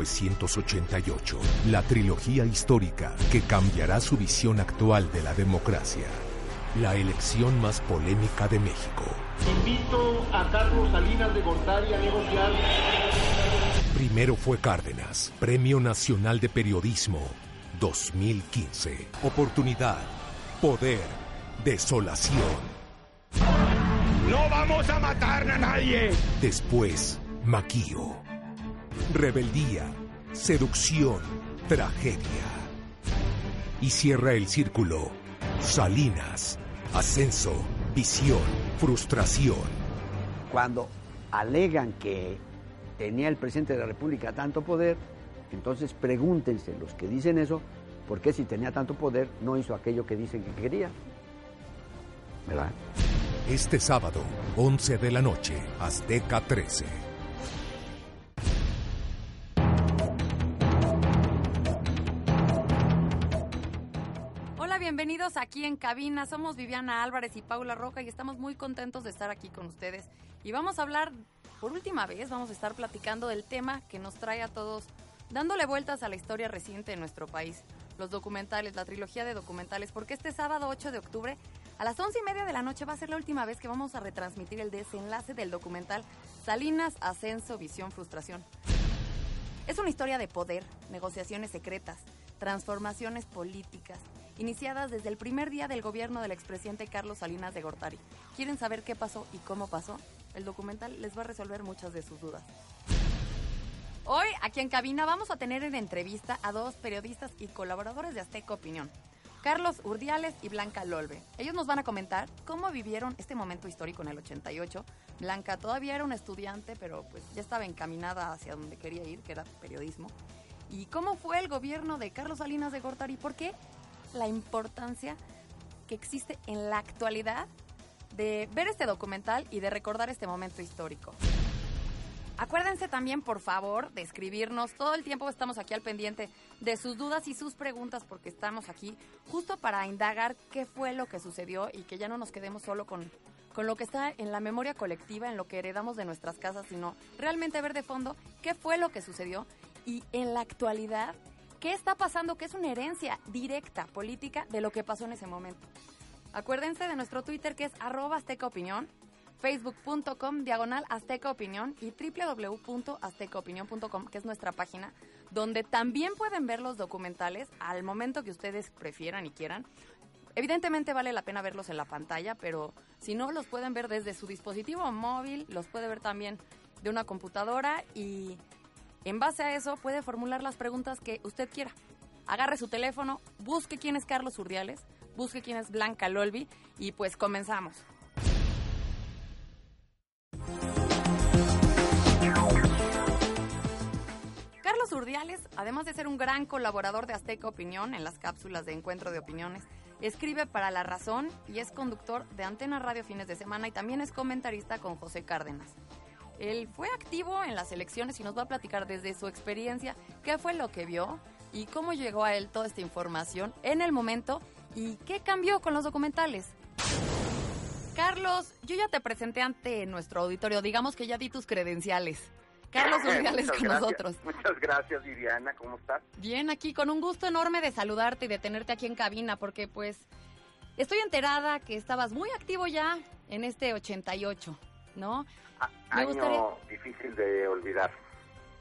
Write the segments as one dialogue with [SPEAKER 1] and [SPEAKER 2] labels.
[SPEAKER 1] 1988, la trilogía histórica que cambiará su visión actual de la democracia. La elección más polémica de México.
[SPEAKER 2] Invito a Carlos Salinas de Gortari a negociar.
[SPEAKER 1] Primero fue Cárdenas, Premio Nacional de Periodismo 2015. Oportunidad, poder, desolación.
[SPEAKER 2] ¡No vamos a matar a nadie!
[SPEAKER 1] Después, Maquío. Rebeldía, seducción, tragedia. Y cierra el círculo. Salinas, ascenso, visión, frustración.
[SPEAKER 3] Cuando alegan que tenía el presidente de la República tanto poder, entonces pregúntense los que dicen eso, ¿por qué si tenía tanto poder no hizo aquello que dicen que quería? ¿Verdad?
[SPEAKER 1] Este sábado, 11 de la noche, Azteca 13.
[SPEAKER 4] Bienvenidos aquí en cabina. Somos Viviana Álvarez y Paula Roca y estamos muy contentos de estar aquí con ustedes. Y vamos a hablar, por última vez, vamos a estar platicando del tema que nos trae a todos dándole vueltas a la historia reciente de nuestro país. Los documentales, la trilogía de documentales, porque este sábado 8 de octubre a las once y media de la noche va a ser la última vez que vamos a retransmitir el desenlace del documental Salinas, Ascenso, Visión, Frustración. Es una historia de poder, negociaciones secretas, transformaciones políticas, iniciadas desde el primer día del gobierno del expresidente Carlos Salinas de Gortari. ¿Quieren saber qué pasó y cómo pasó? El documental les va a resolver muchas de sus dudas. Hoy, aquí en cabina, vamos a tener en entrevista a dos periodistas y colaboradores de Azteca Opinión, Carlos Urdiales y Blanca Lolbe. Ellos nos van a comentar cómo vivieron este momento histórico en el 88. Blanca todavía era una estudiante, pero pues ya estaba encaminada hacia donde quería ir, que era periodismo. ¿Y cómo fue el gobierno de Carlos Salinas de Gortari? ¿Por qué la importancia que existe en la actualidad de ver este documental y de recordar este momento histórico? Acuérdense también, por favor, de escribirnos. Todo el tiempo estamos aquí al pendiente de sus dudas y sus preguntas porque estamos aquí justo para indagar qué fue lo que sucedió y que ya no nos quedemos solo con, con lo que está en la memoria colectiva, en lo que heredamos de nuestras casas, sino realmente ver de fondo qué fue lo que sucedió y en la actualidad qué está pasando, que es una herencia directa política de lo que pasó en ese momento. Acuérdense de nuestro Twitter que es arroba azteca opinión facebook.com diagonal azteca opinión y www.aztecaopinión.com que es nuestra página donde también pueden ver los documentales al momento que ustedes prefieran y quieran. Evidentemente vale la pena verlos en la pantalla, pero si no los pueden ver desde su dispositivo móvil, los puede ver también de una computadora y en base a eso puede formular las preguntas que usted quiera. Agarre su teléfono, busque quién es Carlos Urdiales, busque quién es Blanca Lolvi y pues comenzamos. Carlos Urdiales, además de ser un gran colaborador de Azteca Opinión en las cápsulas de encuentro de opiniones, escribe para La Razón y es conductor de Antena Radio fines de semana y también es comentarista con José Cárdenas. Él fue activo en las elecciones y nos va a platicar desde su experiencia qué fue lo que vio y cómo llegó a él toda esta información en el momento y qué cambió con los documentales. Carlos, yo ya te presenté ante nuestro auditorio, digamos que ya di tus credenciales. Carlos Urdiales con
[SPEAKER 5] gracias.
[SPEAKER 4] nosotros.
[SPEAKER 5] Muchas gracias, Viviana. ¿Cómo estás?
[SPEAKER 4] Bien, aquí con un gusto enorme de saludarte y de tenerte aquí en cabina, porque pues estoy enterada que estabas muy activo ya en este 88, ¿no?
[SPEAKER 5] A-
[SPEAKER 4] Me
[SPEAKER 5] año
[SPEAKER 4] gustaría-
[SPEAKER 5] difícil de olvidar.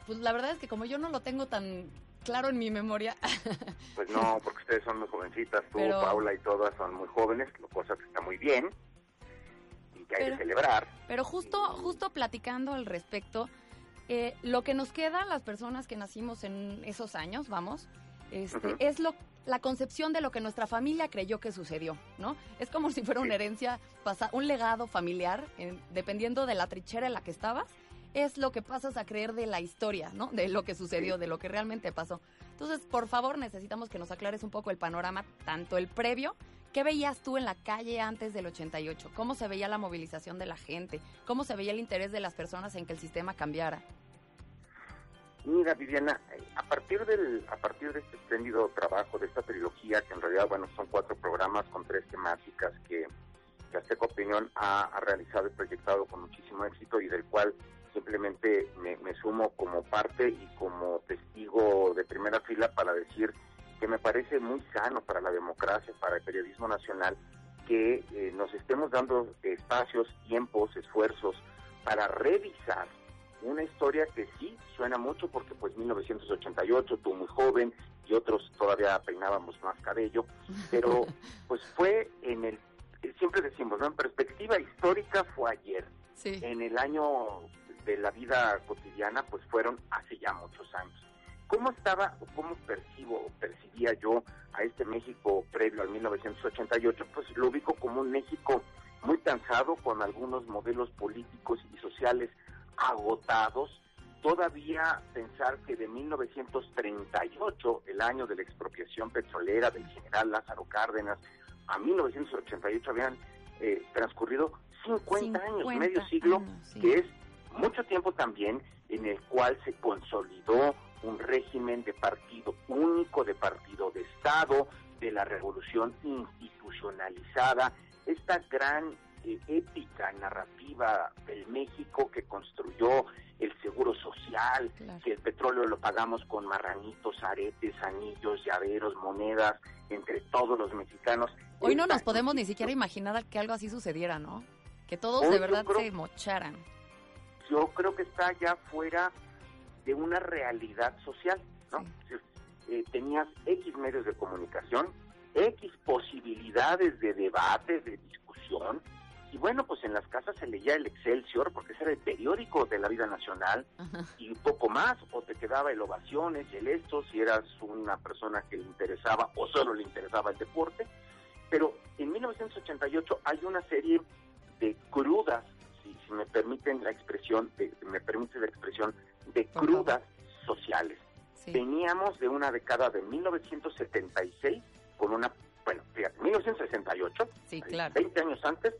[SPEAKER 4] Pues la verdad es que como yo no lo tengo tan claro en mi memoria,
[SPEAKER 5] Pues no, porque ustedes son muy jovencitas, tú,
[SPEAKER 4] Pero-
[SPEAKER 5] Paula y todas son muy jóvenes, lo cosa que está muy bien y que hay
[SPEAKER 4] Pero-
[SPEAKER 5] que celebrar.
[SPEAKER 4] pero justo, justo platicando al respecto, eh, lo que nos queda a las personas que nacimos en esos años, vamos, este,
[SPEAKER 5] Ujú.
[SPEAKER 4] es lo, la concepción de lo que nuestra familia creyó que sucedió, ¿no? Es como si fuera una herencia, pasa, un legado familiar, en- dependiendo de la trinchera en la que estabas, es lo que pasas a creer de la historia, ¿no? De lo que sucedió, de lo que realmente pasó. Entonces, por favor, necesitamos que nos aclares un poco el panorama, tanto el previo, ¿qué veías tú en la calle antes del 88? ¿Cómo se veía la movilización de la gente? ¿Cómo se veía el interés de las personas en que el sistema cambiara?
[SPEAKER 5] Mira, Viviana, a partir del a partir de este espléndido trabajo de esta trilogía, que en realidad bueno son cuatro programas con tres temáticas que, que Azteca Opinión ha, realizado y proyectado con muchísimo éxito y del cual simplemente me, me sumo como parte y como testigo de primera fila para decir que me parece muy sano para la democracia, para el periodismo nacional, que eh, nos estemos dando espacios, tiempos, esfuerzos para revisar una historia que sí suena mucho porque pues 1988, tú muy joven y otros todavía peinábamos más cabello, pero pues fue en el, siempre decimos, ¿no? En perspectiva histórica fue ayer.
[SPEAKER 4] Sí.
[SPEAKER 5] En el año de la vida cotidiana pues fueron hace ya muchos años. ¿Cómo estaba o cómo percibo o percibía yo a este México previo al 1988? Pues lo ubico como un México muy cansado con algunos modelos políticos y sociales agotados. Todavía pensar que de 1938, el año de la expropiación petrolera del general Lázaro Cárdenas, a 1988 habían eh, transcurrido 50, años,
[SPEAKER 4] 50
[SPEAKER 5] medio siglo,
[SPEAKER 4] años, sí.
[SPEAKER 5] que es mucho tiempo también en el cual se consolidó un régimen de partido único, de partido de Estado, de la revolución institucionalizada, esta gran eh, épica narrativa del México que construyó el seguro social,
[SPEAKER 4] Claro.
[SPEAKER 5] que el petróleo lo pagamos con marranitos, aretes, anillos, llaveros, monedas, entre todos los mexicanos.
[SPEAKER 4] Hoy no nos podemos ni siquiera imaginar que algo así sucediera, ¿no? Que todos
[SPEAKER 5] Hoy
[SPEAKER 4] de verdad
[SPEAKER 5] creo-
[SPEAKER 4] se mocharan.
[SPEAKER 5] yo creo que está ya fuera de una realidad social, ¿no?
[SPEAKER 4] Sí.
[SPEAKER 5] Eh, tenías X medios de comunicación, X posibilidades de debate, de discusión, y bueno, pues en las casas se leía el Excelsior, porque ese era el periódico de la vida nacional,
[SPEAKER 4] Ajá.
[SPEAKER 5] y poco más, o te quedaba el Ovaciones y el Esto, si eras una persona que le interesaba o solo le interesaba el deporte, pero en 1988 hay una serie de crudas, si, si me permiten la expresión, de, me permite la expresión, de crudas sociales.
[SPEAKER 4] Sí.
[SPEAKER 5] Veníamos de una década de 1976 con una, bueno, fíjate, 1968,
[SPEAKER 4] Sí, claro.
[SPEAKER 5] 20 años antes,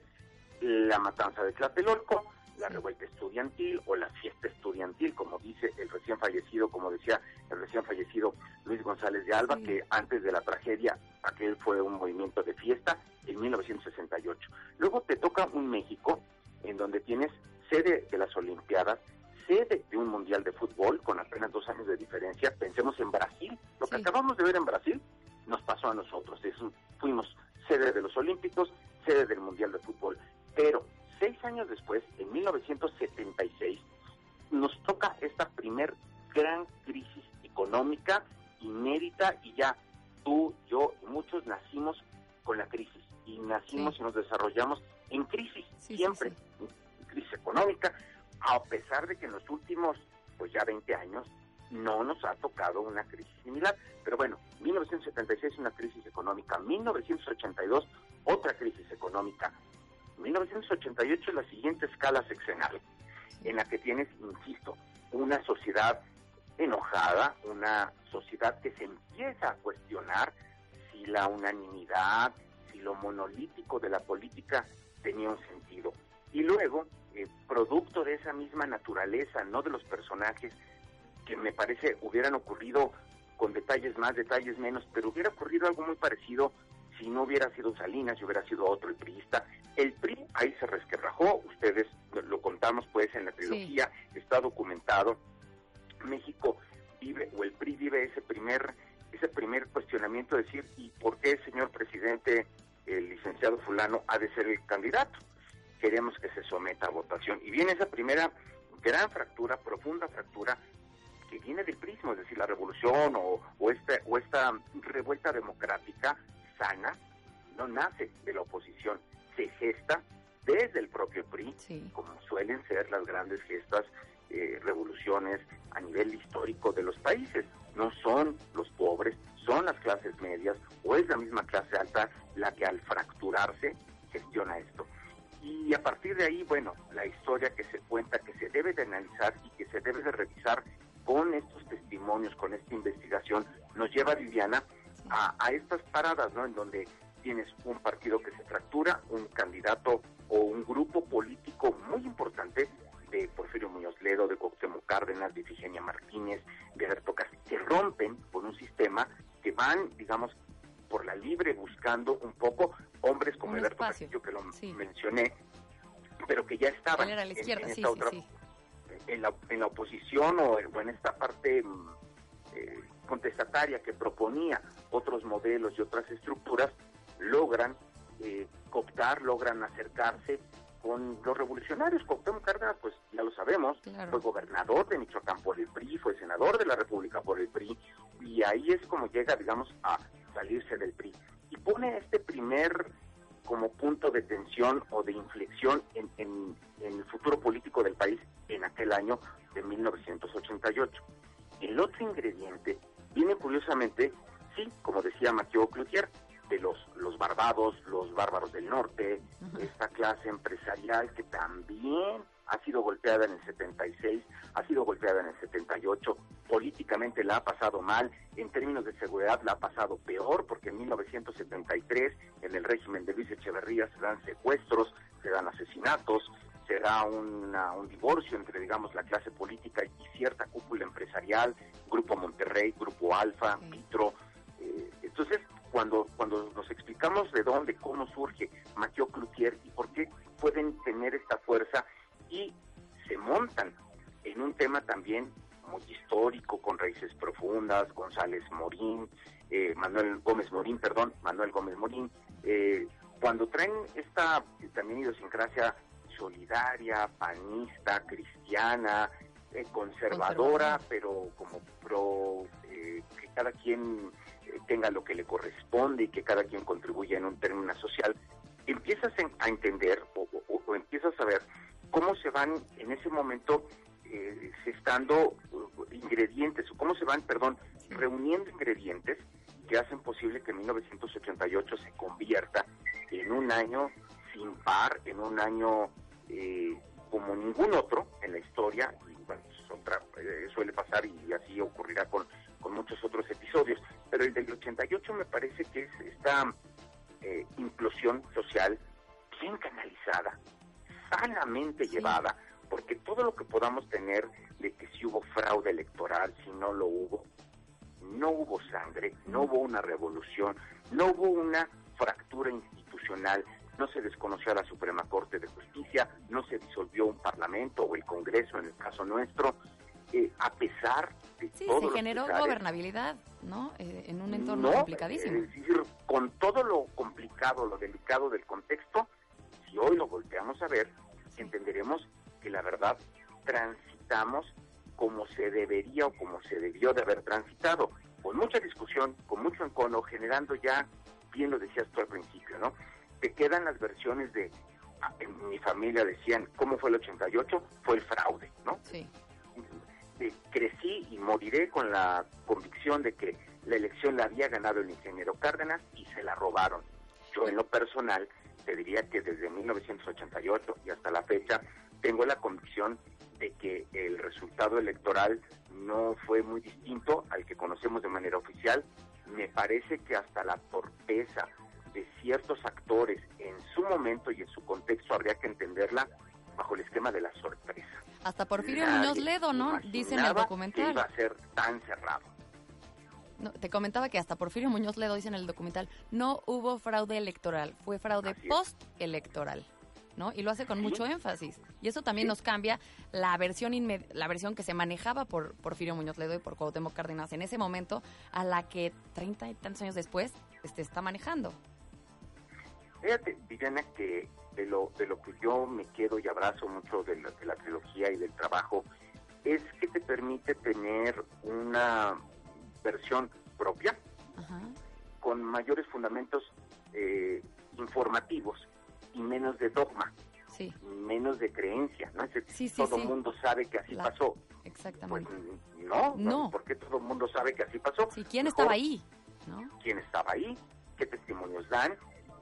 [SPEAKER 5] la matanza de Tlatelolco, la revuelta estudiantil o la fiesta estudiantil, como dice el recién fallecido, como decía el recién fallecido Luis González de Alba,
[SPEAKER 4] Sí.
[SPEAKER 5] que antes de la tragedia aquel fue un movimiento de fiesta en 1968. Luego te toca un México en donde tienes sede de las Olimpiadas, sede de un Mundial de Fútbol con apenas dos años de diferencia. Pensemos en Brasil. Lo que
[SPEAKER 4] Sí.
[SPEAKER 5] acabamos de ver en Brasil nos pasó a nosotros. Es un- fuimos sede de los Olímpicos, sede del Mundial de Fútbol. Pero seis años después, en 1976, nos toca esta primer gran crisis económica inédita y ya tú, yo y muchos nacimos con la crisis y nacimos
[SPEAKER 4] Sí.
[SPEAKER 5] y nos desarrollamos en crisis
[SPEAKER 4] Sí, sí,
[SPEAKER 5] siempre, en crisis económica, a pesar de que en los últimos pues ya 20 años no nos ha tocado una crisis similar. Pero bueno, 1976 una crisis económica, 1982 otra crisis económica, 1988 la siguiente escala sexenal, en la que tienes, insisto, una sociedad enojada, una sociedad que se empieza a cuestionar si la unanimidad, si lo monolítico de la política tenía un sentido. Y luego, eh, producto de esa misma naturaleza, no de los personajes, que me parece hubieran ocurrido con detalles más, detalles menos, pero hubiera ocurrido algo muy parecido si no hubiera sido Salinas, si hubiera sido otro el priista. El PRI ahí se resquebrajó, ustedes lo- contamos pues en la trilogía, está documentado. México vive, o el PRI vive ese primer, ese primer cuestionamiento de decir, ¿y por qué, señor presidente, el licenciado fulano ha de ser el candidato? Queremos que se someta a votación. Y viene esa primera gran fractura, profunda fractura, que viene del prismo, es decir, la revolución o, o, esta, o esta revuelta democrática sana, no nace de la oposición, se gesta desde el propio PRI,
[SPEAKER 4] Sí.
[SPEAKER 5] como suelen ser las grandes gestas, eh, revoluciones a nivel histórico de los países. No son los pobres, son las clases medias o es la misma clase alta la que al fracturarse gestiona esto. Y a partir de ahí, bueno, la historia que se cuenta, que se debe de analizar y que se debe de revisar con estos testimonios, con esta investigación, nos lleva, Viviana, a, a estas paradas, ¿no? En donde tienes un partido que se fractura, un candidato o un grupo político muy importante de Porfirio Muñoz Ledo, de Cuauhtémoc Cárdenas, de Ifigenia Martínez, de Alberto Castillo, que rompen por un sistema que van, digamos, por la libre buscando un poco hombres como
[SPEAKER 4] Un
[SPEAKER 5] Alberto
[SPEAKER 4] espacio,
[SPEAKER 5] Castillo, que lo
[SPEAKER 4] sí.
[SPEAKER 5] mencioné, pero que ya estaban en- en
[SPEAKER 4] sí,
[SPEAKER 5] otra
[SPEAKER 4] sí.
[SPEAKER 5] en la, en la oposición o en, o en esta parte mm, eh, contestataria que proponía otros modelos y otras estructuras, logran eh, cooptar, logran acercarse con los revolucionarios. Cuauhtémoc Cárdenas, pues ya lo sabemos,
[SPEAKER 4] Claro.
[SPEAKER 5] fue gobernador de Michoacán por el PRI, fue senador de la República por el PRI, y ahí es como llega, digamos, a salirse del PRI. Y pone este primer como punto de tensión o de inflexión en, en- en el futuro político del país en aquel año de 1988. El otro ingrediente viene curiosamente, sí, como decía Mathieu Cloutier, de los, los barbados, los bárbaros del norte, esta clase empresarial que también ha sido golpeada en el 76, ha sido golpeada en el 78, políticamente la ha pasado mal, en términos de seguridad la ha pasado peor, porque en 1973, en el régimen de Luis Echeverría, se dan secuestros, se dan asesinatos, se da una- un divorcio entre, digamos, la clase política y cierta cúpula empresarial, Grupo Monterrey, Grupo Alfa. Vitro. eh, entonces, cuando, cuando nos explicamos de dónde, cómo surge Mathieu Cloutier y por qué pueden tener esta fuerza y se montan en un tema también muy histórico, con raíces profundas, González Morín, eh, Manuel Gómez Morín, perdón, Manuel Gómez Morín, eh, cuando traen esta también idiosincrasia solidaria, panista, cristiana, eh, conservadora, pero como pro eh, que cada quien eh, tenga lo que le corresponde y que cada quien contribuya en un término social, empiezas en- a entender o, o- o empiezas a ver cómo se van en ese momento eh, gestando uh, ingredientes, o cómo se van, perdón, reuniendo ingredientes que hacen posible que 1988 se convierta en un año sin par, en un año eh, como ningún otro en la historia, y bueno, otra, eh, suele pasar y así ocurrirá con, con muchos otros episodios, pero el del 88 me parece que es esta eh, implosión social bien canalizada, sanamente
[SPEAKER 4] Sí.
[SPEAKER 5] llevada, porque todo lo que podamos tener de que si hubo fraude electoral, si no lo hubo, no hubo sangre, no hubo una revolución, no hubo una fractura institucional, no se desconoció a la Suprema Corte de Justicia, no se disolvió un parlamento o el Congreso en el caso nuestro, eh, a pesar de
[SPEAKER 4] Sí, se generó
[SPEAKER 5] pesares,
[SPEAKER 4] gobernabilidad, ¿no? Eh, en un entorno
[SPEAKER 5] no,
[SPEAKER 4] complicadísimo.
[SPEAKER 5] Es decir, con todo lo complicado, lo delicado del contexto, si hoy lo volteamos a ver, entenderemos que la verdad transitamos como se debería o como se debió de haber transitado, con mucha discusión, con mucho encono, generando ya, bien lo decías tú al principio, ¿no? Te quedan las versiones de, en mi familia decían, ¿cómo fue el 88? Fue el fraude, ¿no?
[SPEAKER 4] Sí.
[SPEAKER 5] eh, crecí y moriré con la convicción de que la elección la había ganado el ingeniero Cárdenas y se la robaron. Yo en lo personal te diría que desde 1988 y hasta la fecha tengo la convicción de que el resultado electoral no fue muy distinto al que conocemos de manera oficial. Me parece que hasta la torpeza de ciertos actores en su momento y en su contexto habría que entenderla bajo el esquema de la sorpresa.
[SPEAKER 4] Hasta Porfirio
[SPEAKER 5] Nadie
[SPEAKER 4] Muñoz Ledo, ¿no? Dice en el
[SPEAKER 5] imaginaba Que
[SPEAKER 4] documental.
[SPEAKER 5] iba a ser tan cerrado.
[SPEAKER 4] No, te comentaba que hasta Porfirio Muñoz Ledo dice en el documental, no hubo fraude electoral, fue fraude postelectoral, ¿no? Y lo hace con
[SPEAKER 5] Sí.
[SPEAKER 4] mucho énfasis. Y eso también
[SPEAKER 5] Sí.
[SPEAKER 4] nos cambia la versión la versión que se manejaba por Porfirio Muñoz Ledo y por Cuauhtémoc Cárdenas en ese momento a la que treinta y tantos años después este está manejando.
[SPEAKER 5] Fíjate, Viviana, que de lo, de lo que yo me quedo y abrazo mucho de la, de la trilogía y del trabajo es que te permite tener una versión propia
[SPEAKER 4] Ajá.
[SPEAKER 5] con mayores fundamentos eh, informativos y menos de dogma,
[SPEAKER 4] Sí,
[SPEAKER 5] menos de creencia, ¿no? Es decir,
[SPEAKER 4] Sí, sí,
[SPEAKER 5] todo el mundo sabe que así
[SPEAKER 4] La-
[SPEAKER 5] pasó. Pues
[SPEAKER 4] exactamente.
[SPEAKER 5] no, no,
[SPEAKER 4] No.
[SPEAKER 5] ¿por qué todo el mundo sabe que así pasó?
[SPEAKER 4] ¿quién
[SPEAKER 5] Mejor
[SPEAKER 4] estaba ahí? ¿No?
[SPEAKER 5] quién estaba ahí, qué testimonios dan,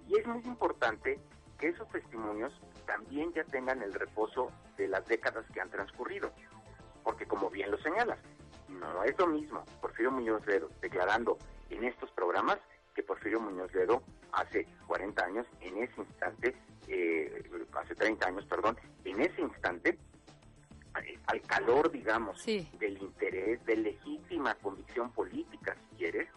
[SPEAKER 5] y es muy importante que esos testimonios también ya tengan el reposo de las décadas que han transcurrido. Porque como bien lo señalas, no es lo mismo Porfirio Muñoz Ledo declarando en estos programas que Porfirio Muñoz Ledo hace 40 años, en ese instante, eh, hace 30 años, perdón, en ese instante, eh, al calor, digamos,
[SPEAKER 4] Sí.
[SPEAKER 5] del interés, de legítima convicción política, si quieres,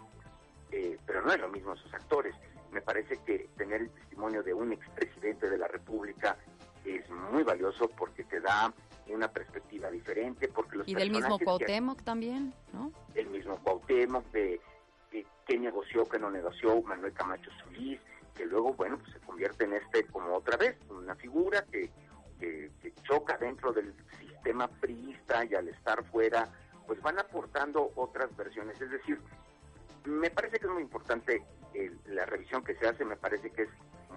[SPEAKER 5] eh, pero no es lo mismo sus actores. Me parece que tener el testimonio de un expresidente de la República es muy valioso porque te da una perspectiva diferente, porque los
[SPEAKER 4] Y del mismo
[SPEAKER 5] que-
[SPEAKER 4] Cuauhtémoc también, ¿no?
[SPEAKER 5] el mismo Cuauhtémoc, de, de qué negoció, qué no negoció Manuel Camacho Solís, que luego, bueno, pues se convierte en este, como otra vez, una figura que, que, que choca dentro del sistema priista y al estar fuera, pues van aportando otras versiones. Es decir, me parece que es muy importante el- la revisión que se hace, me parece que es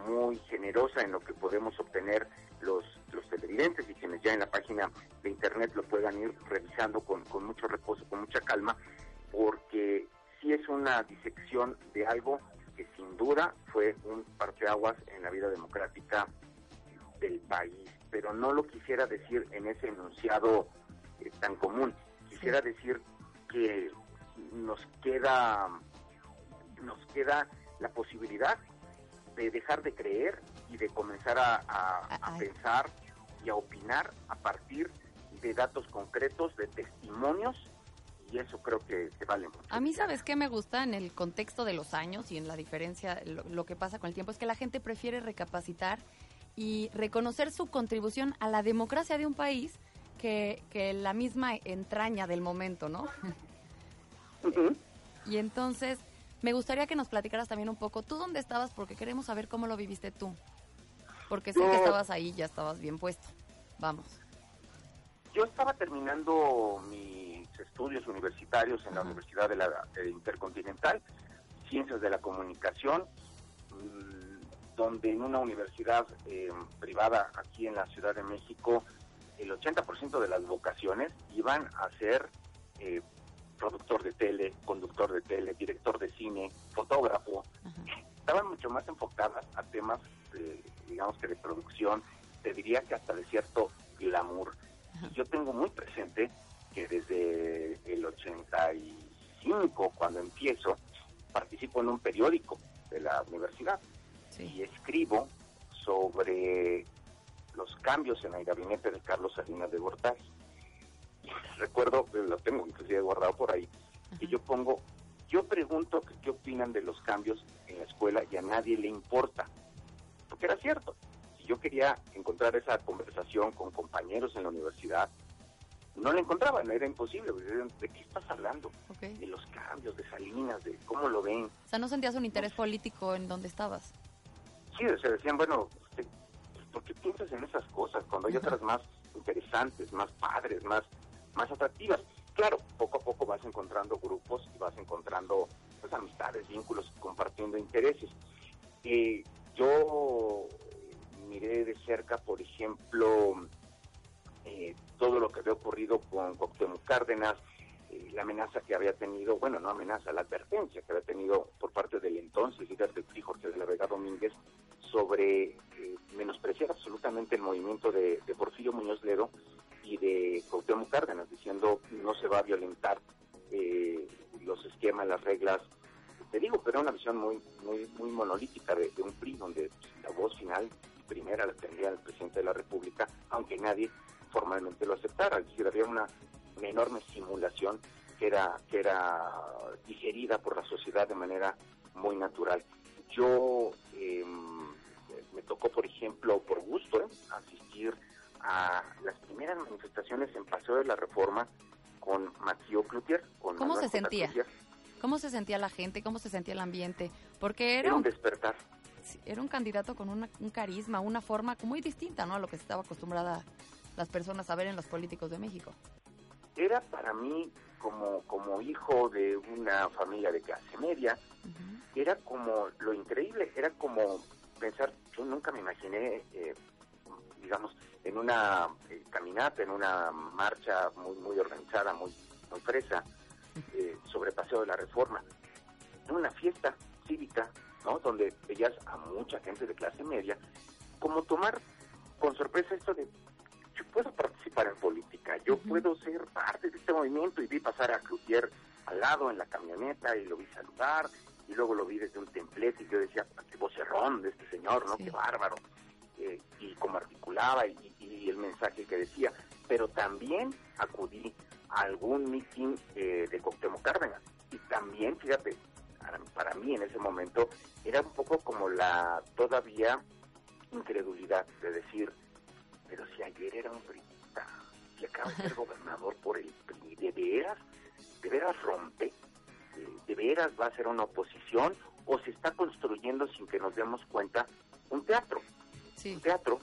[SPEAKER 5] muy generosa en lo que podemos obtener los, los televidentes y quienes ya en la página de internet lo puedan ir revisando con, con mucho reposo, con mucha calma, porque sí es una disección de algo que sin duda fue un parteaguas en la vida democrática del país, pero no lo quisiera decir en ese enunciado eh, tan común. Quisiera decir que nos queda nos queda la posibilidad de dejar de creer y de comenzar a, pensar y a opinar a partir de datos concretos, de testimonios, y eso creo que, que vale mucho.
[SPEAKER 4] A mí, ¿sabes qué me gusta en el contexto de los años y en la diferencia, lo, lo que pasa con el tiempo? Es que la gente prefiere recapacitar y reconocer su contribución a la democracia de un país que, que la misma entraña del momento, ¿no? Y entonces, me gustaría que nos platicaras también un poco, ¿tú dónde estabas? Porque queremos saber cómo lo viviste tú. Porque sé que estabas ahí, ya estabas bien puesto. Vamos.
[SPEAKER 5] Yo estaba terminando mis estudios universitarios en la. Universidad de la eh, Intercontinental, Ciencias de la Comunicación, mm, donde en una universidad eh, privada aquí en la Ciudad de México, el 80% de las vocaciones iban a ser eh, productor de tele, conductor de tele, director de cine, fotógrafo.
[SPEAKER 4] Ajá.
[SPEAKER 5] Estaban mucho más enfocadas a temas, de, digamos que de producción, te diría que hasta de cierto glamour.
[SPEAKER 4] Ajá.
[SPEAKER 5] Yo tengo muy presente que desde el 85, cuando empiezo, participo en un periódico de la universidad
[SPEAKER 4] Sí.
[SPEAKER 5] y escribo sobre los cambios en el gabinete de Carlos Salinas de Gortari. Recuerdo, eh, lo tengo inclusive guardado por ahí, que yo pongo, yo pregunto que qué opinan de los cambios en la escuela y a nadie le importa. Porque era cierto. Si yo quería encontrar esa conversación con compañeros en la universidad, no la encontraba, no era imposible. ¿De qué estás hablando? De los cambios, de Salinas, de cómo lo ven.
[SPEAKER 4] O sea, ¿no sentías un interés político en donde estabas?
[SPEAKER 5] Sí, se decían, bueno, este, ¿por qué piensas en esas cosas cuando hay otras más interesantes, más padres, más, más atractivas? Claro, poco a poco vas encontrando grupos y vas encontrando pues, amistades, vínculos, compartiendo intereses. Eh, yo eh, miré de cerca, por ejemplo, eh, todo lo que había ocurrido con Cuauhtémoc Cárdenas, eh, la amenaza que había tenido, bueno, no amenaza, la advertencia que había tenido por parte del entonces líder del PRI, Jorge de la Vega Domínguez, sobre eh, menospreciar absolutamente el movimiento de, de Porfirio Muñoz Ledo y de Cuauhtémoc Cárdenas, diciendo no se va a violentar eh, los esquemas, las reglas. Te digo, pero era una visión muy muy muy monolítica de, un PRI, donde la voz final primera la tendría el presidente de la República, aunque nadie formalmente lo aceptara. Es decir, había una, una enorme simulación que era, que era digerida por la sociedad de manera muy natural. Yo eh, me tocó, por ejemplo, por gusto, ¿eh? asistir a las primeras manifestaciones en Paseo de la Reforma con Matío Cloutier. Con
[SPEAKER 4] ¿Cómo
[SPEAKER 5] Manuel
[SPEAKER 4] se sentía?
[SPEAKER 5] Cloutier.
[SPEAKER 4] ¿Cómo se sentía la gente? ¿Cómo se sentía el ambiente? Porque
[SPEAKER 5] Era
[SPEAKER 4] era
[SPEAKER 5] un despertar.
[SPEAKER 4] era un candidato con una- un carisma, una forma muy distinta ¿no? a lo que se estaba acostumbrada las personas a ver en los políticos de México.
[SPEAKER 5] Era para mí, como, como hijo de una familia de clase media, era como lo increíble, era como pensar, yo nunca me imaginé, eh, digamos, en una eh, caminata, en una marcha muy muy organizada, muy, muy fresa, eh, sobre Paseo de la Reforma, en una fiesta cívica, ¿no? Donde veías a mucha gente de clase media, como tomar con sorpresa esto de, yo puedo participar en política, yo puedo ser parte de este movimiento y vi pasar a Cloutier al lado en la camioneta y lo vi saludar y luego lo vi desde un templete y yo decía, qué vocerrón de este señor, ¿no?
[SPEAKER 4] Sí.
[SPEAKER 5] Qué bárbaro. Eh, y cómo articulaba y, y el mensaje que decía. Pero también acudí a algún mitin eh, de Cuauhtémoc Cárdenas. Y también, fíjate, para, mí en ese momento era un poco como la todavía incredulidad de decir, pero si ayer era un priista, si acaba de ser gobernador por el PRI, ¿de veras? ¿De veras rompe? ¿De, de veras va a ser una oposición? ¿O se está construyendo sin que nos demos cuenta un teatro?
[SPEAKER 4] Sí,
[SPEAKER 5] Un teatro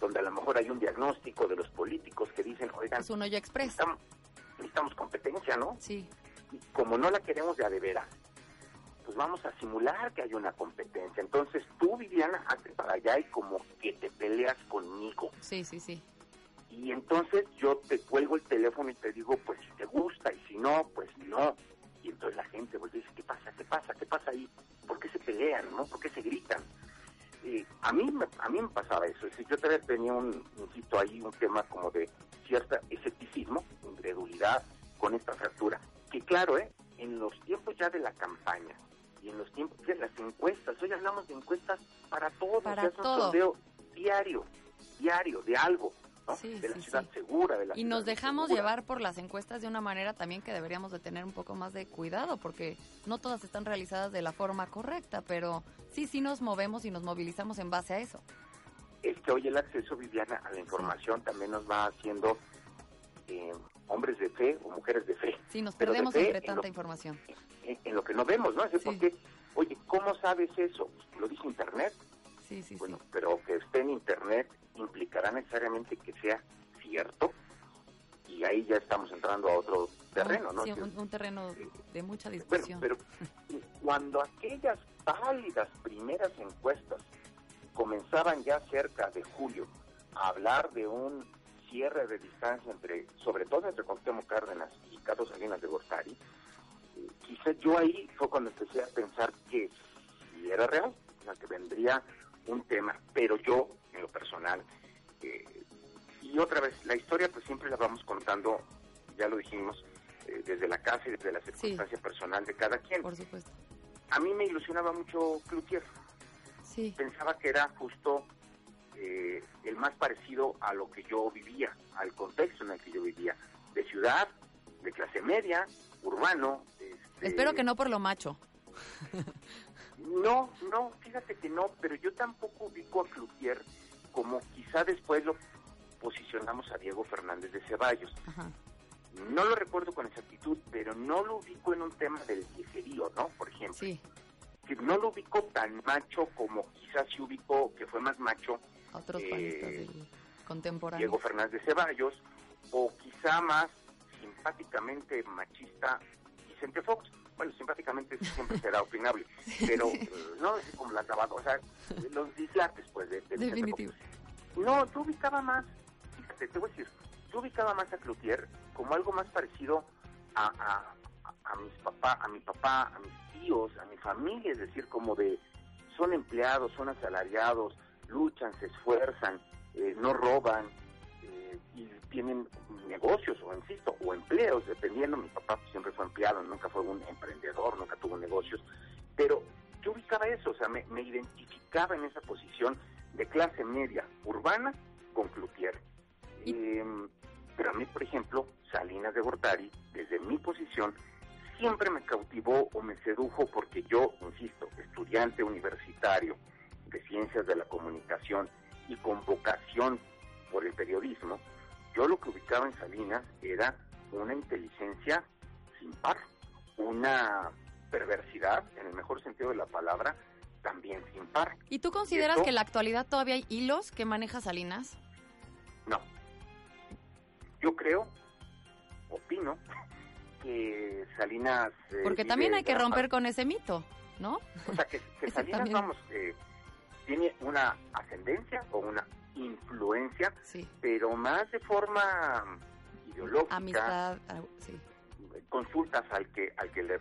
[SPEAKER 5] donde a lo mejor hay un diagnóstico de los políticos que dicen, oigan,
[SPEAKER 4] es un hoyo express.
[SPEAKER 5] necesitamos, necesitamos competencia, ¿no?
[SPEAKER 4] Sí,
[SPEAKER 5] Y como no la queremos de a de veras, pues vamos a simular que hay una competencia. Entonces tú, Viviana, hazte para allá y como que te peleas conmigo.
[SPEAKER 4] sí, sí, sí.
[SPEAKER 5] Y entonces yo te cuelgo el teléfono y te digo, pues si te gusta, y si no, pues no. Y entonces la gente pues dice, ¿qué pasa? ¿Qué pasa? ¿Qué pasa ahí? ¿Por qué se pelean? ¿no? ¿Por qué se gritan? Eh, a mí me, a mí me pasaba eso. Es decir, yo todavía tenía un, insisto, ahí un tema como de cierta escepticismo, incredulidad con esta fractura. Que claro, ¿eh? en los tiempos ya de la campaña y en los tiempos de las encuestas, hoy hablamos de encuestas para todos,
[SPEAKER 4] Para
[SPEAKER 5] ya es un sondeo diario, diario, de algo, ¿no?
[SPEAKER 4] Sí,
[SPEAKER 5] de la
[SPEAKER 4] sí,
[SPEAKER 5] ciudad
[SPEAKER 4] sí.
[SPEAKER 5] segura, de la
[SPEAKER 4] Y nos dejamos
[SPEAKER 5] segura.
[SPEAKER 4] llevar por las encuestas de una manera también que deberíamos de tener un poco más de cuidado, porque no todas están realizadas de la forma correcta, pero sí, sí nos movemos y nos movilizamos en base a eso.
[SPEAKER 5] Es que hoy el acceso, Viviana, a la información también nos va haciendo eh, hombres de fe o mujeres de fe.
[SPEAKER 4] Sí, nos
[SPEAKER 5] Pero
[SPEAKER 4] perdemos entre
[SPEAKER 5] en
[SPEAKER 4] tanta
[SPEAKER 5] lo-
[SPEAKER 4] información.
[SPEAKER 5] En, en lo que no vemos, ¿no? Es porque, oye, ¿cómo sabes eso? ¿Lo dice Internet?
[SPEAKER 4] Sí, sí,
[SPEAKER 5] Bueno, pero que esté en Internet implicará necesariamente que sea cierto y ahí ya estamos entrando a otro terreno, ¿no?
[SPEAKER 4] Sí, un, un terreno de mucha discusión.
[SPEAKER 5] pero cuando aquellas pálidas primeras encuestas comenzaban ya cerca de julio a hablar de un cierre de distancia entre, sobre todo entre Cuauhtémoc Cárdenas y Carlos Salinas de Gortari, eh, quizá yo ahí fue cuando empecé a pensar que si era real, o sea, que vendría un tema, pero yo, en lo personal, eh, y otra vez, la historia pues siempre la vamos contando, ya lo dijimos, eh, desde la casa y desde la circunstancia personal de cada quien.
[SPEAKER 4] Por supuesto.
[SPEAKER 5] A mí me ilusionaba mucho Cloutier,
[SPEAKER 4] Sí,
[SPEAKER 5] pensaba que era justo eh, el más parecido a lo que yo vivía, al contexto en el que yo vivía, de ciudad, de clase media, urbano. este,
[SPEAKER 4] espero que no por lo macho.
[SPEAKER 5] No, no, fíjate que no, pero yo tampoco ubico a Cloutier como quizá después lo posicionamos a Diego Fernández de Ceballos.
[SPEAKER 4] Ajá.
[SPEAKER 5] No lo recuerdo con exactitud, pero no lo ubico en un tema del viejerío, ¿no? Por ejemplo.
[SPEAKER 4] Sí,
[SPEAKER 5] que no lo ubico tan macho como quizás sí ubico que fue más macho
[SPEAKER 4] otros
[SPEAKER 5] Eh,
[SPEAKER 4] del contemporáneo.
[SPEAKER 5] Diego Fernández de Ceballos o quizá más simpáticamente machista Vicente Fox. Bueno, simpáticamente siempre será opinable, pero eh, no es como la tabata, o sea, los dislates pues de, de
[SPEAKER 4] Definitivo.
[SPEAKER 5] No, yo ubicaba más, fíjate, te voy a decir, yo ubicaba más a Cloutier como algo más parecido a, a, a mis papá, a mi papá, a mis tíos, a mi familia, es decir, como de son empleados, son asalariados, luchan, se esfuerzan, eh, no roban y tienen negocios o insisto o empleos dependiendo mi papá siempre fue empleado nunca fue un emprendedor nunca tuvo negocios pero yo ubicaba eso o sea me, me identificaba en esa posición de clase media urbana con Cloutier Eh, pero a mí por ejemplo Salinas de Gortari desde mi posición siempre me cautivó o me sedujo porque yo, insisto, estudiante universitario de ciencias de la comunicación y con vocación por el periodismo, yo lo que ubicaba en Salinas era una inteligencia sin par, una perversidad, en el mejor sentido de la palabra, también sin par.
[SPEAKER 4] ¿Y tú consideras
[SPEAKER 5] esto?
[SPEAKER 4] que en la actualidad todavía hay hilos que maneja Salinas?
[SPEAKER 5] No. Yo creo, opino, que Salinas... eh,
[SPEAKER 4] Porque también hay que romper con ese mito, ¿no?
[SPEAKER 5] O sea, que, Salinas,
[SPEAKER 4] también.
[SPEAKER 5] vamos, eh, tiene una ascendencia o una influencia,
[SPEAKER 4] Sí.
[SPEAKER 5] pero más de forma ideológica,
[SPEAKER 4] Amistad, ah, sí.
[SPEAKER 5] consultas al que al que le,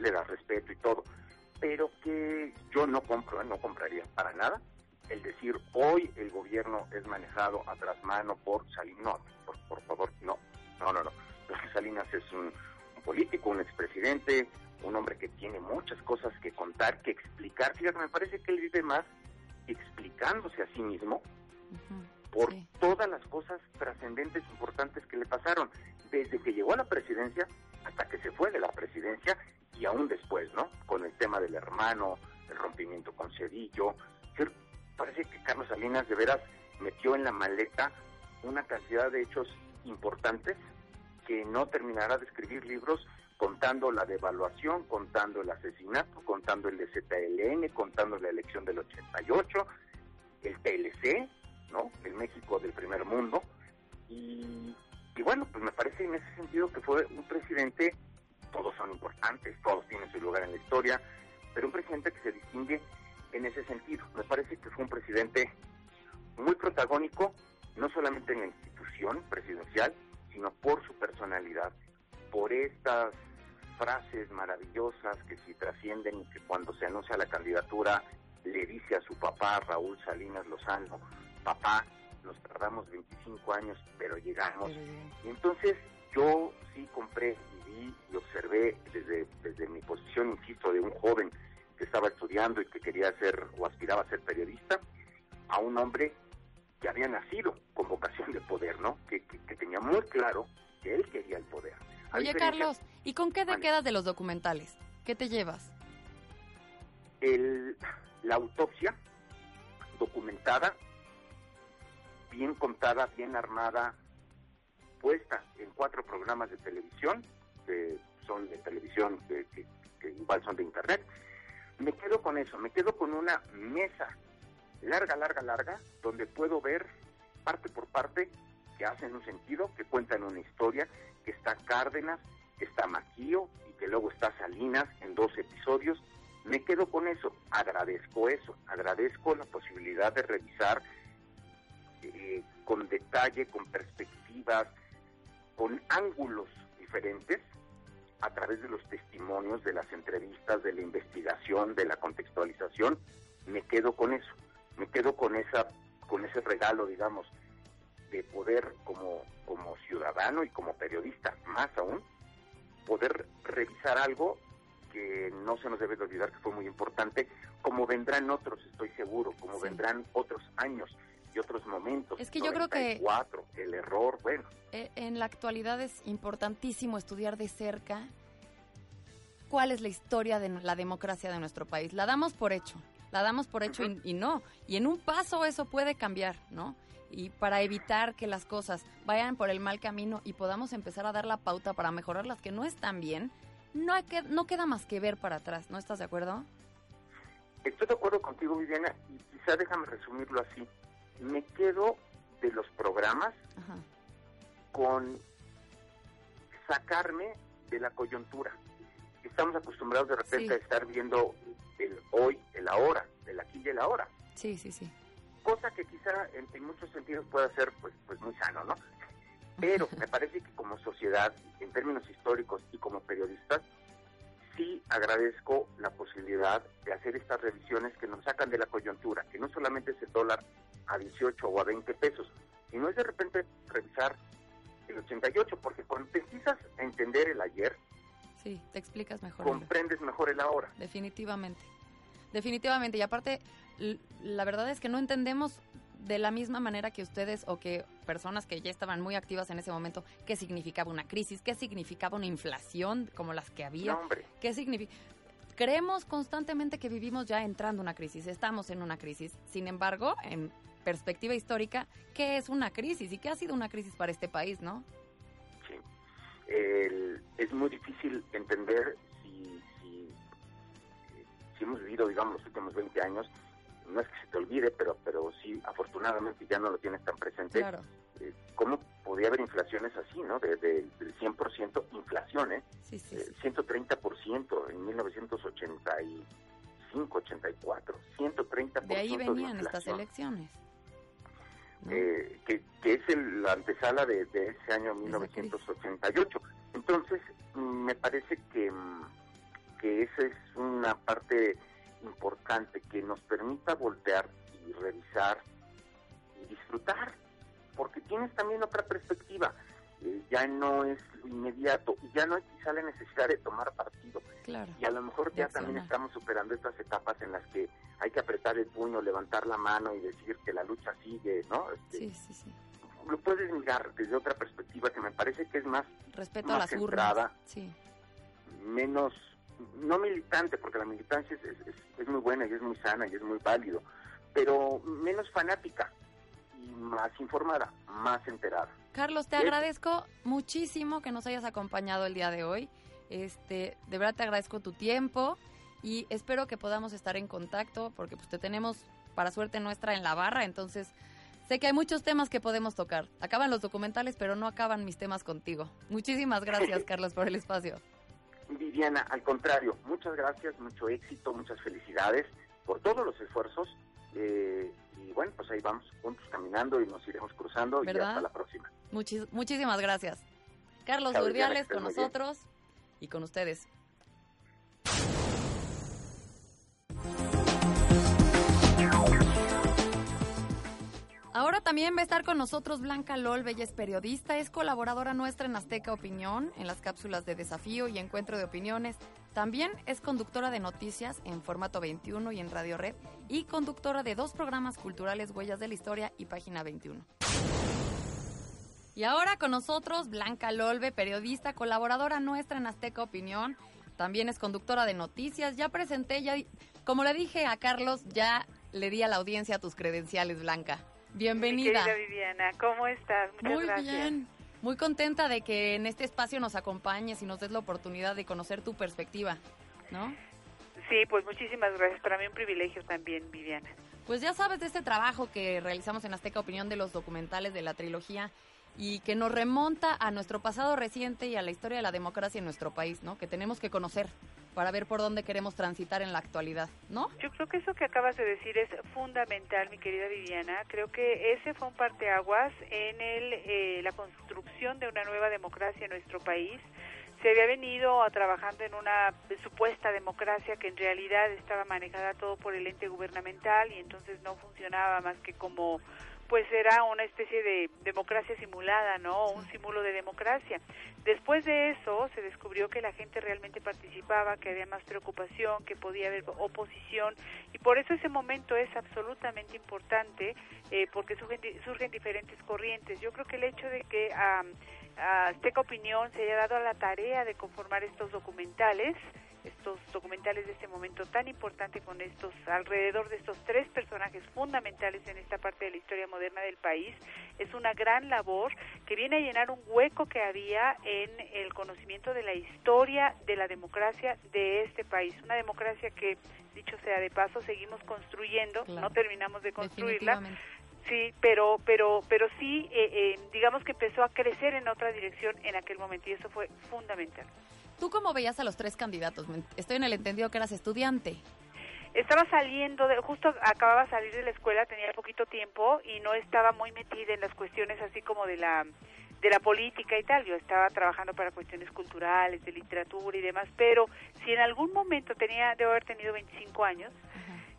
[SPEAKER 5] le da respeto y todo, pero que yo no compro, no compraría para nada el decir hoy el gobierno es manejado a tras mano por Salinas, no, por, por favor, no, no, no, no. Salinas es un, un político, un expresidente, un hombre que tiene muchas cosas que contar, que explicar. Fíjate, me parece que él vive más explicándose a sí mismo Por
[SPEAKER 4] sí.
[SPEAKER 5] todas las cosas trascendentes, importantes que le pasaron, desde que llegó a la presidencia hasta que se fue de la presidencia y aún después, ¿no? Con el tema del hermano, el rompimiento con Cedillo. Parece que Carlos Salinas de veras metió en la maleta una cantidad de hechos importantes que no terminará de escribir libros contando la devaluación, contando el asesinato, contando el de ZLN, contando la elección del 88, el TLC, El México del primer mundo. Y, y bueno, pues me parece en ese sentido que fue un presidente, todos son importantes, todos tienen su lugar en la historia, pero un presidente que se distingue en ese sentido. Me parece que fue un presidente muy protagónico, no solamente en la institución presidencial, sino por su personalidad, por estas frases maravillosas que si trascienden y que cuando se anuncia la candidatura le dice a su papá, Raúl Salinas Lozano, papá, nos tardamos 25 años, pero llegamos. Y entonces yo sí compré y vi y observé desde, desde mi posición, insisto, de un joven que estaba estudiando y que quería ser o aspiraba a ser periodista, a un hombre que había nacido con vocación de poder, ¿no? Que, que- que tenía muy claro que él quería el poder. A
[SPEAKER 4] Oye, Carlos, ¿y con qué te quedas de los documentales? ¿Qué te llevas?
[SPEAKER 5] el, la autopsia documentada, bien contada, bien armada, puesta en cuatro programas de televisión, que son de televisión, que, igual son de internet. Me quedo con eso, me quedo con una mesa larga, larga, larga, donde puedo ver parte por parte que hacen un sentido, que cuentan una historia, que está Cárdenas, que está Maquío y que luego está Salinas en dos episodios. Me quedo con eso, agradezco eso, agradezco la posibilidad de revisar eh, con detalle, con perspectivas, con ángulos diferentes a través de los testimonios, de las entrevistas, de la investigación, de la contextualización, me quedo con eso, me quedo con esa, con ese regalo, digamos, de poder como, como ciudadano y como periodista, más aún, poder revisar algo que no se nos debe de olvidar que fue muy importante, como vendrán otros, estoy seguro, como
[SPEAKER 4] Sí.
[SPEAKER 5] vendrán otros años y otros momentos.
[SPEAKER 4] Es que yo creo que-
[SPEAKER 5] 94, el error, bueno,
[SPEAKER 4] Eh, en la actualidad es importantísimo estudiar de cerca cuál es la historia de la democracia de nuestro país. La damos por hecho, la damos por hecho y, y no. Y en un paso eso puede cambiar, ¿no? Y para evitar que las cosas vayan por el mal camino y podamos empezar a dar la pauta para mejorar las que no están bien, no, hay que, no queda más que ver para atrás, ¿no estás de acuerdo?
[SPEAKER 5] Estoy de acuerdo contigo, Viviana, y quizá déjame resumirlo así. Me quedo de los programas
[SPEAKER 4] Ajá.
[SPEAKER 5] con sacarme de la coyuntura. Estamos acostumbrados de repente
[SPEAKER 4] Sí.
[SPEAKER 5] a estar viendo el hoy, el ahora, el aquí y el ahora,
[SPEAKER 4] Sí, sí, sí.
[SPEAKER 5] cosa que quizá en, en muchos sentidos pueda ser pues, pues muy sano, ¿no? Pero me parece que como sociedad, en términos históricos y como periodistas, sí agradezco la posibilidad de hacer estas revisiones que nos sacan de la coyuntura, que no solamente es el dólar a 18 o a 20 pesos, sino es de repente revisar el 88, porque cuando te empiezas a entender el ayer,
[SPEAKER 4] Sí, te explicas mejor.
[SPEAKER 5] Comprendes mejor el ahora.
[SPEAKER 4] Definitivamente. Definitivamente. Y aparte, la verdad es que no entendemos de la misma manera que ustedes o que personas que ya estaban muy activas en ese momento qué significaba una crisis, qué significaba una inflación como las que había,
[SPEAKER 5] No, hombre,
[SPEAKER 4] qué significa... Creemos constantemente que vivimos ya entrando en una crisis, estamos en una crisis. Sin embargo, en perspectiva histórica, ¿qué es una crisis y qué ha sido una crisis para este país, no?
[SPEAKER 5] sí. El- es muy difícil entender si, si, si hemos vivido, digamos, los últimos 20 años, no es que se te olvide, pero, pero sí, afortunadamente ya no lo tienes tan presente,
[SPEAKER 4] Claro.
[SPEAKER 5] eh, cómo podía haber inflaciones así, ¿no? De, de- del 100% inflación, ¿eh?
[SPEAKER 4] Sí, sí,
[SPEAKER 5] Eh,
[SPEAKER 4] sí.
[SPEAKER 5] 130% en 1985, 84, 130%
[SPEAKER 4] De ahí venían estas
[SPEAKER 5] inflación,
[SPEAKER 4] elecciones.
[SPEAKER 5] Eh, que, que es el- la antesala de, de ese año
[SPEAKER 4] Esa
[SPEAKER 5] 1988. Entonces, mm, me parece que, mm, que esa es una parte importante que nos permita voltear y revisar y disfrutar, porque tienes también otra perspectiva. Eh, ya no es inmediato y ya no hay quizá la necesidad de tomar partido.
[SPEAKER 4] Claro.
[SPEAKER 5] Y a lo mejor ya también estamos superando estas etapas en las que hay que apretar el puño, levantar la mano y decir que la lucha sigue, ¿no? Este,
[SPEAKER 4] Sí, sí, sí.
[SPEAKER 5] Lo puedes mirar desde otra perspectiva que me parece que es más,
[SPEAKER 4] Respeto a las
[SPEAKER 5] centrada.
[SPEAKER 4] urnas. Sí.
[SPEAKER 5] menos, no militante, porque la militancia es, es- es- es muy buena y es muy sana y es muy válido, pero menos fanática y más informada, más enterada.
[SPEAKER 4] Carlos, te agradezco muchísimo que nos hayas acompañado el día de hoy. Este, de verdad te agradezco tu tiempo y espero que podamos estar en contacto porque pues te tenemos para suerte nuestra en la barra, entonces sé que hay muchos temas que podemos tocar. Acaban los documentales, pero no acaban mis temas contigo. Muchísimas gracias, Carlos, por el espacio.
[SPEAKER 5] Viviana, al contrario, muchas gracias, mucho éxito, muchas felicidades por todos los esfuerzos. eh, y bueno, pues ahí vamos juntos caminando y nos iremos cruzando y
[SPEAKER 4] ¿Verdad?
[SPEAKER 5] hasta la próxima.
[SPEAKER 4] Muchis- muchísimas gracias. Carlos
[SPEAKER 5] Viviana,
[SPEAKER 4] Urdiales con nosotros y con ustedes. Ahora también va a estar con nosotros Blanca Lol, ella es periodista, es colaboradora nuestra en Azteca Opinión, en las cápsulas de desafío y encuentro de opiniones. También es conductora de noticias en formato 21 y en Radio Red y conductora de dos programas culturales Huellas de la Historia y Página 21. Y ahora con nosotros Blanca Lolbe, periodista, colaboradora nuestra en Azteca Opinión. También es conductora de noticias. Ya presenté, ya, como le dije a Carlos, ya le di a la audiencia tus credenciales, Blanca. Bienvenida.
[SPEAKER 6] Mi Viviana, ¿cómo estás? Muchas
[SPEAKER 4] Muy
[SPEAKER 6] gracias.
[SPEAKER 4] bien. Muy contenta de que en este espacio nos acompañes y nos des la oportunidad de conocer tu perspectiva, ¿no?
[SPEAKER 6] Sí, pues muchísimas gracias. Para mí un privilegio también, Viviana.
[SPEAKER 4] Pues ya sabes de este trabajo que realizamos en Azteca Opinión de los documentales de la trilogía y que nos remonta a nuestro pasado reciente y a la historia de la democracia en nuestro país, ¿no? Que tenemos que conocer para ver por dónde queremos transitar en la actualidad, ¿no?
[SPEAKER 6] Yo creo que eso que acabas de decir es fundamental, mi querida Viviana. Creo que ese fue un parteaguas en el, eh, la construcción de una nueva democracia en nuestro país. Se había venido a trabajando en una supuesta democracia que en realidad estaba manejada todo por el ente gubernamental y entonces no funcionaba más que como pues era una especie de democracia simulada, ¿no? Un simulo de democracia. Después de eso se descubrió que la gente realmente participaba, que había más preocupación, que podía haber oposición y por eso ese momento es absolutamente importante eh, porque surgen, surgen diferentes corrientes. Yo creo que el hecho de que a Azteca Opinión se haya dado a la tarea de conformar estos documentales, estos documentales de este momento tan importante con estos alrededor de estos tres personajes fundamentales en esta parte de la historia moderna del país es una gran labor que viene a llenar un hueco que había en el conocimiento de la historia de la democracia de este país una democracia que dicho sea de paso seguimos construyendo
[SPEAKER 4] Claro.
[SPEAKER 6] no terminamos de construirla. Sí, pero, pero, pero sí, eh, eh, digamos que empezó a crecer en otra dirección en aquel momento y eso fue fundamental.
[SPEAKER 4] ¿Tú cómo veías a los tres candidatos? Estoy en el entendido que eras estudiante.
[SPEAKER 6] Estaba saliendo, de, justo acababa de salir de la escuela, tenía poquito tiempo y no estaba muy metida en las cuestiones así como de la de la política y tal. Yo estaba trabajando para cuestiones culturales, de literatura y demás, pero si en algún momento tenía, debo haber tenido 25 años,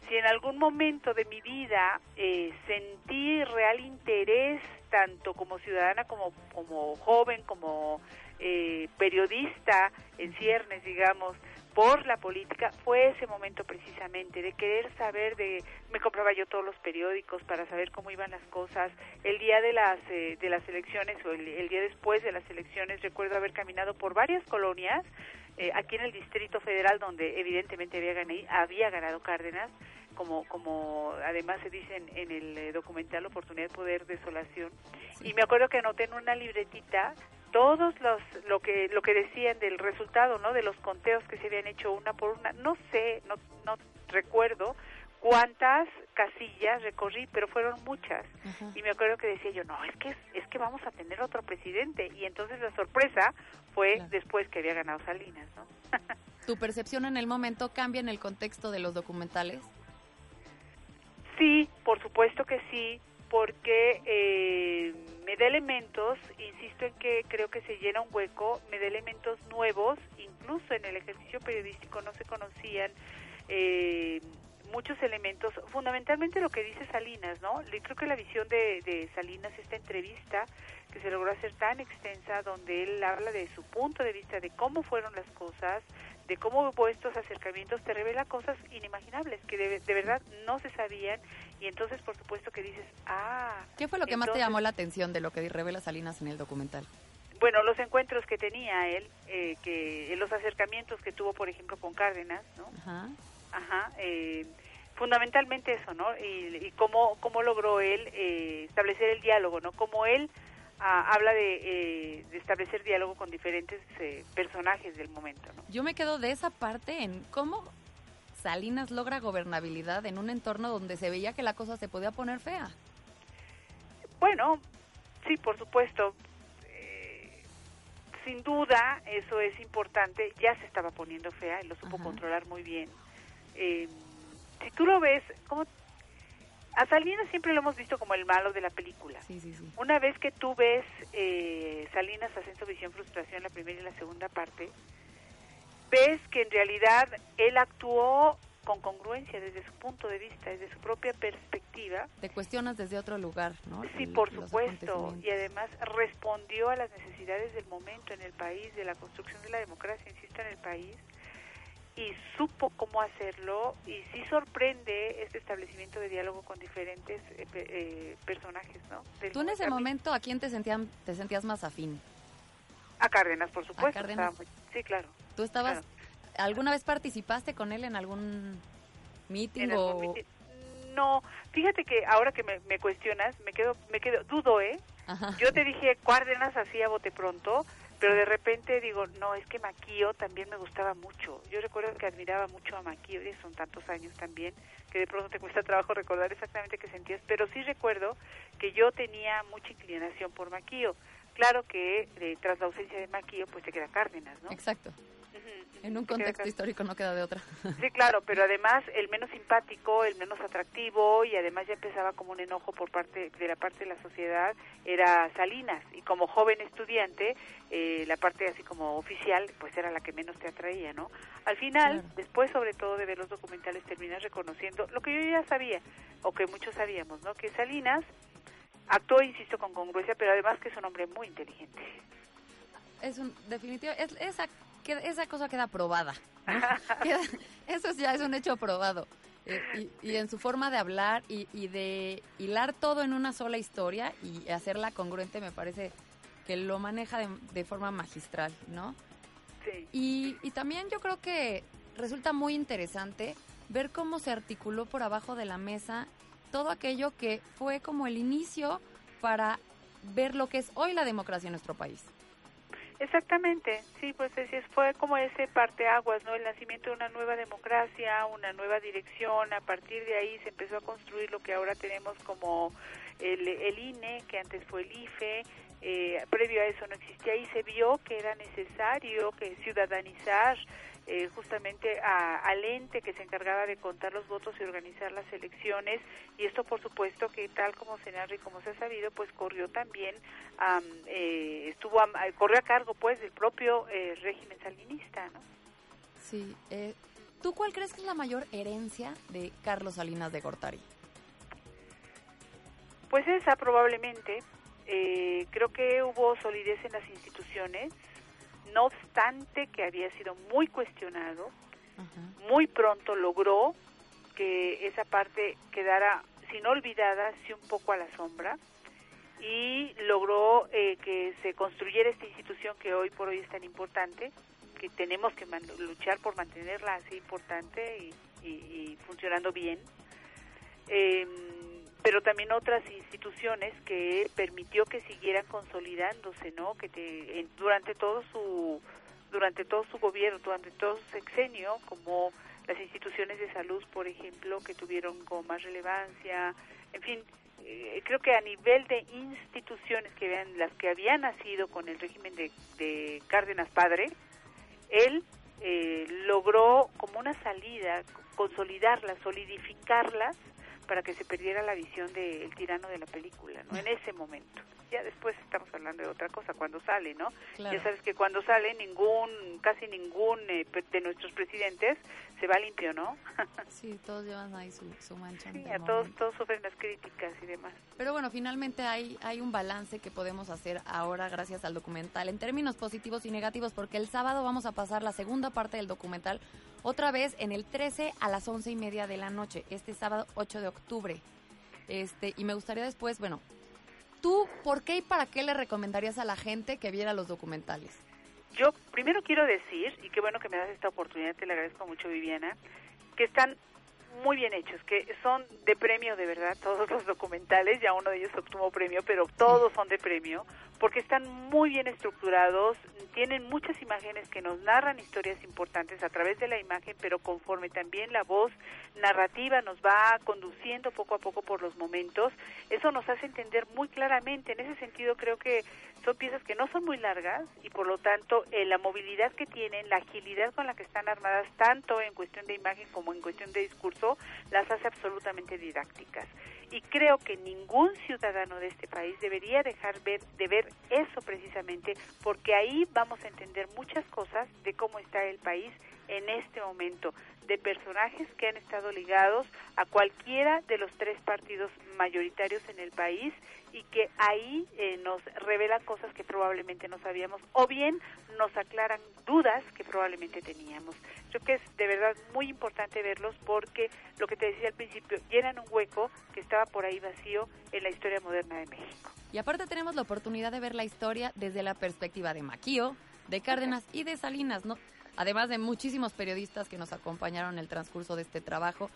[SPEAKER 6] si en algún momento de mi vida eh, sentí real interés, tanto como ciudadana como, como joven, como eh, periodista en ciernes, digamos, por la política, fue ese momento precisamente de querer saber de, me compraba yo todos los periódicos para saber cómo iban las cosas. El día de las eh, de las elecciones o el, el día después de las elecciones recuerdo haber caminado por varias colonias eh, aquí en el Distrito Federal donde evidentemente había ganado, había ganado Cárdenas como como además se dice en, en el eh, documental Oportunidad, Poder, Desolación. Y me acuerdo que anoté en una libretita todos los lo que lo que decían del resultado, ¿no? De los conteos que se habían hecho una por una. No sé, no no recuerdo cuántas casillas recorrí, pero fueron muchas. Y me acuerdo que decía yo, no, es que es que vamos a tener otro presidente. Y entonces la sorpresa fue
[SPEAKER 4] Claro.
[SPEAKER 6] después que había ganado Salinas, ¿no?
[SPEAKER 4] ¿Tu percepción en el momento cambia en el contexto de los documentales?
[SPEAKER 6] Sí, por supuesto que sí, porque eh, me da elementos, insisto en que creo que se llena un hueco, me da elementos nuevos, incluso en el ejercicio periodístico no se conocían, eh, muchos elementos, fundamentalmente lo que dice Salinas, ¿no? Le- Creo que la visión de, de Salinas, esta entrevista que se logró hacer tan extensa, donde él habla de su punto de vista, de cómo fueron las cosas, de cómo hubo estos acercamientos, te revela cosas inimaginables que de, de verdad no se sabían y entonces por supuesto que dices, ah,
[SPEAKER 4] ¿Qué fue lo que más te llamó la atención de lo que revela Salinas en el documental?
[SPEAKER 6] bueno, los encuentros que tenía él, eh, que los acercamientos que tuvo, por ejemplo, con Cárdenas, ¿no?
[SPEAKER 4] Ajá.
[SPEAKER 6] Ajá, eh, fundamentalmente eso, ¿no? Y, y cómo, cómo logró él eh, establecer el diálogo, ¿no? Como él ah, habla de, eh, de establecer diálogo con diferentes eh, personajes del momento, ¿no?
[SPEAKER 4] Yo me quedo de esa parte en cómo Salinas logra gobernabilidad en un entorno donde se veía que la cosa se podía poner fea.
[SPEAKER 6] Bueno, sí, por supuesto. eh, sin duda, eso es importante. Ya se estaba poniendo fea y lo supo
[SPEAKER 4] Ajá.
[SPEAKER 6] controlar muy bien. Eh, si tú lo ves, como a Salinas siempre lo hemos visto como el malo de la película.
[SPEAKER 4] Sí, sí, sí.
[SPEAKER 6] Una vez que tú ves eh, Salinas, Ascenso, Visión, Frustración, la primera y la segunda parte, ves que en realidad él actuó con congruencia desde su punto de vista, desde su propia perspectiva.
[SPEAKER 4] Te cuestionas desde otro lugar, ¿no?
[SPEAKER 6] Sí,
[SPEAKER 4] El-
[SPEAKER 6] por supuesto. Y además respondió a las necesidades del momento en el país, de la construcción de la democracia, insisto, en el país. Y supo cómo hacerlo y sí sorprende este establecimiento de diálogo con diferentes eh, eh, personajes, ¿no? Del
[SPEAKER 4] Tú en ese
[SPEAKER 6] a
[SPEAKER 4] momento, ¿a quién te, sentían, te sentías más afín?
[SPEAKER 6] A Cárdenas, por supuesto.
[SPEAKER 4] Cárdenas.
[SPEAKER 6] muy- sí, claro.
[SPEAKER 4] ¿Tú estabas,
[SPEAKER 6] Claro.
[SPEAKER 4] alguna vez participaste con él en algún meeting
[SPEAKER 6] En
[SPEAKER 4] o...?
[SPEAKER 6] algún miti- No, fíjate que ahora que me, me cuestionas, me quedo, me quedo, dudo, ¿eh?
[SPEAKER 4] Ajá.
[SPEAKER 6] Yo te dije Cárdenas así a bote pronto, pero de repente digo, no, es que Maquio también me gustaba mucho. Yo recuerdo que admiraba mucho a Maquio, y son tantos años también, que de pronto te cuesta trabajo recordar exactamente qué sentías, pero sí recuerdo que yo tenía mucha inclinación por Maquio. Claro que eh, tras la ausencia de Maquio, pues te queda Cárdenas, ¿no?
[SPEAKER 4] Exacto. En un
[SPEAKER 6] queda
[SPEAKER 4] contexto histórico no queda de otra.
[SPEAKER 6] Sí, claro, pero además el menos simpático, el menos atractivo y además ya empezaba como un enojo por parte de la parte de la sociedad era Salinas y como joven estudiante eh, la parte así como oficial pues era la que menos te atraía, ¿no? Al final,
[SPEAKER 4] Claro.
[SPEAKER 6] después sobre todo de ver los documentales terminas reconociendo lo que yo ya sabía o que muchos sabíamos, ¿no? Que Salinas actuó, insisto, con congruencia, pero además que es un hombre muy inteligente.
[SPEAKER 4] Es un definitivo, es, esa, que- esa cosa queda probada. eso ya es un hecho probado. Eh, y, y en su forma de hablar y, y de hilar todo en una sola historia y hacerla congruente me parece que lo maneja de, de forma magistral, ¿no?
[SPEAKER 6] Sí.
[SPEAKER 4] Y, y también yo creo que resulta muy interesante ver cómo se articuló por abajo de la mesa todo aquello que fue como el inicio para ver lo que es hoy la democracia en nuestro país.
[SPEAKER 6] Exactamente, sí, pues es, fue como ese parteaguas, ¿no? El nacimiento de una nueva democracia, una nueva dirección, a partir de ahí se empezó a construir lo que ahora tenemos como el, el INE, que antes fue el IFE, eh, previo a eso no existía y se vio que era necesario que ciudadanizar eh, justamente a- al ente que se encargaba de contar los votos y organizar las elecciones y esto por supuesto que tal como se narra y como se ha sabido pues corrió también am, eh, estuvo a, corrió a cargo pues del propio eh, régimen salinista no
[SPEAKER 4] Sí. eh, ¿Tú cuál crees que es la mayor herencia de Carlos Salinas de Gortari?
[SPEAKER 6] pues esa probablemente eh, creo que hubo solidez en las instituciones no obstante que había sido muy cuestionado muy pronto logró que esa parte quedara, si no olvidada, sí un poco a la sombra, y logró eh, que se construyera esta institución que hoy por hoy es tan importante, que tenemos que luchar por mantenerla así importante y, y- y funcionando bien. Em, pero también otras instituciones que permitió que siguieran consolidándose, ¿no? Que te- en- durante todo su durante todo su gobierno, durante todo su sexenio, como las instituciones de salud, por ejemplo, que tuvieron como más relevancia, en fin, eh, creo que a nivel de instituciones que vean las que habían nacido con el régimen de, de Cárdenas padre, él eh, logró como una salida, consolidarlas, solidificarlas para que se perdiera la visión del tirano de la película, ¿no? En ese momento. Ya después estamos hablando de otra cosa, cuando sale, ¿no?
[SPEAKER 4] Claro.
[SPEAKER 6] Ya sabes que cuando sale ningún, casi ningún eh, de nuestros presidentes se va limpio, ¿no?
[SPEAKER 4] Sí, todos llevan ahí su, su mancha.
[SPEAKER 6] Sí, a todos, todos sufren las críticas y demás.
[SPEAKER 4] Pero bueno, finalmente hay, hay un balance que podemos hacer ahora gracias al documental en términos positivos y negativos, porque el sábado vamos a pasar la segunda parte del documental otra vez en el 13 a las 11 y media de la noche, este sábado 8 de octubre. Este, y me gustaría después, bueno, ¿tú por qué y para qué le recomendarías a la gente que viera los documentales?
[SPEAKER 6] Yo primero quiero decir, y qué bueno que me das esta oportunidad, te le agradezco mucho Viviana, que están muy bien hechos, que son de premio de verdad todos los documentales, ya uno de ellos obtuvo premio, pero todos son de premio, porque están muy bien estructurados, tienen muchas imágenes que nos narran historias importantes a través de la imagen, pero conforme también la voz narrativa nos va conduciendo poco a poco por los momentos, eso nos hace entender muy claramente. En ese sentido creo que son piezas que no son muy largas y por lo tanto eh, la movilidad que tienen, la agilidad con la que están armadas, tanto en cuestión de imagen como en cuestión de discurso, las hace absolutamente didácticas. Y creo que ningún ciudadano de este país debería dejar ver, de ver eso precisamente, porque ahí vamos a entender muchas cosas de cómo está el país en este momento, de personajes que han estado ligados a cualquiera de los tres partidos mayoritarios en el país y que ahí eh, nos revelan cosas que probablemente no sabíamos o bien nos aclaran dudas que probablemente teníamos. Creo que es de verdad muy importante verlos porque lo que te decía al principio, llenan un hueco que estaba por ahí vacío en la historia moderna de México.
[SPEAKER 4] Y aparte tenemos la oportunidad de ver la historia desde la perspectiva de Maquío, de Cárdenas y de Salinas, ¿no? Además de muchísimos periodistas que nos acompañaron en el transcurso de este trabajo.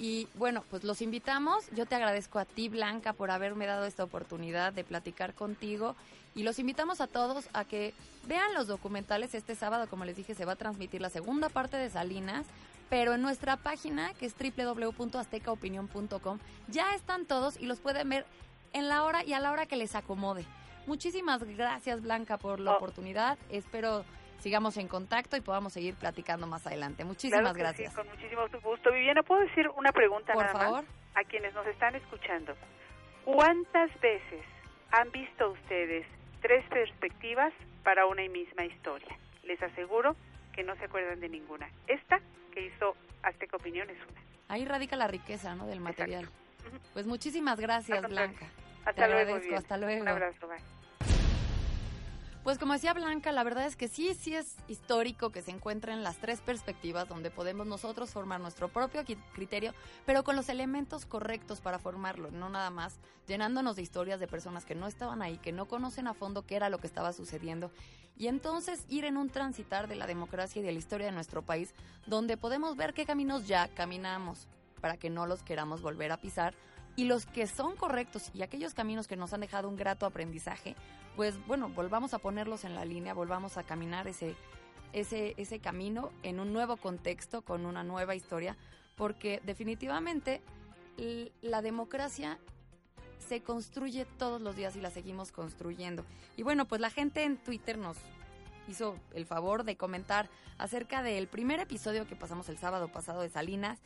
[SPEAKER 4] Y bueno, pues los invitamos. Yo te agradezco a ti, Blanca, por haberme dado esta oportunidad de platicar contigo. Y los invitamos a todos a que vean los documentales. Este sábado, como les dije, se va a transmitir la segunda parte de Salinas. Pero en nuestra página, que es www.aztecaopinión.com, ya están todos y los pueden ver en la hora y a la hora que les acomode. Muchísimas gracias, Blanca, por la
[SPEAKER 6] Oh.
[SPEAKER 4] oportunidad. Espero sigamos en contacto y podamos seguir platicando más adelante. Muchísimas
[SPEAKER 6] Claro
[SPEAKER 4] gracias.
[SPEAKER 6] Sí, con muchísimo gusto. Viviana, ¿puedo decir una pregunta
[SPEAKER 4] Por
[SPEAKER 6] nada
[SPEAKER 4] favor.
[SPEAKER 6] más? A quienes nos están escuchando. ¿Cuántas veces han visto ustedes tres perspectivas para una y misma historia? Les aseguro que no se acuerdan de ninguna. Esta que hizo Azteca Opinión es una.
[SPEAKER 4] Ahí radica la riqueza ¿no? del material. Pues muchísimas gracias. Blanca.
[SPEAKER 6] Hasta
[SPEAKER 4] Te
[SPEAKER 6] luego.
[SPEAKER 4] agradezco, hasta luego.
[SPEAKER 6] Un abrazo, bye.
[SPEAKER 4] Pues como decía Blanca, la verdad es que sí, sí es histórico que se encuentren las tres perspectivas donde podemos nosotros formar nuestro propio criterio, pero con los elementos correctos para formarlo, no nada más llenándonos de historias de personas que no estaban ahí, que no conocen a fondo qué era lo que estaba sucediendo, y entonces ir en un transitar de la democracia y de la historia de nuestro país, donde podemos ver qué caminos ya caminamos para que no los queramos volver a pisar y los que son correctos y aquellos caminos que nos han dejado un grato aprendizaje, pues bueno, volvamos a ponerlos en la línea, volvamos a caminar ese, ese, ese camino en un nuevo contexto, con una nueva historia, porque definitivamente la democracia se construye todos los días y la seguimos construyendo. Y bueno, pues la gente en Twitter nos hizo el favor de comentar acerca del primer episodio que pasamos el sábado pasado de Salinas.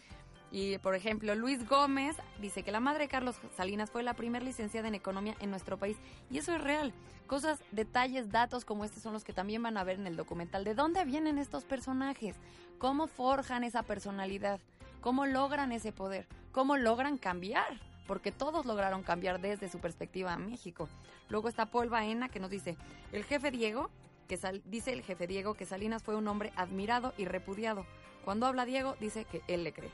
[SPEAKER 4] Y, por ejemplo, Luis Gómez dice que la madre de Carlos Salinas fue la primera licenciada en economía en nuestro país. Y eso es real. Cosas, detalles, datos como este son los que también van a ver en el documental. ¿De dónde vienen estos personajes? ¿Cómo forjan esa personalidad? ¿Cómo logran ese poder? ¿Cómo logran cambiar? Porque todos lograron cambiar desde su perspectiva a México. Luego está Paul Baena que nos dice, el jefe Diego, que sal- dice el jefe Diego que Salinas fue un hombre admirado y repudiado. Cuando habla Diego, dice que él le cree.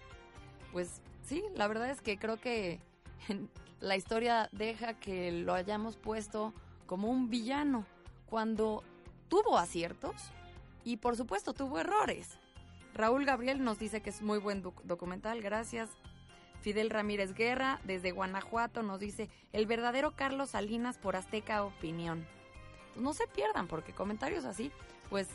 [SPEAKER 4] Pues sí, la verdad es que creo que la historia deja que lo hayamos puesto como un villano cuando tuvo aciertos y por supuesto tuvo errores. Raúl Gabriel nos dice que es muy buen doc- documental, gracias. Fidel Ramírez Guerra desde Guanajuato nos dice el verdadero Carlos Salinas por Azteca Opinión. Pues no se pierdan porque comentarios así, pues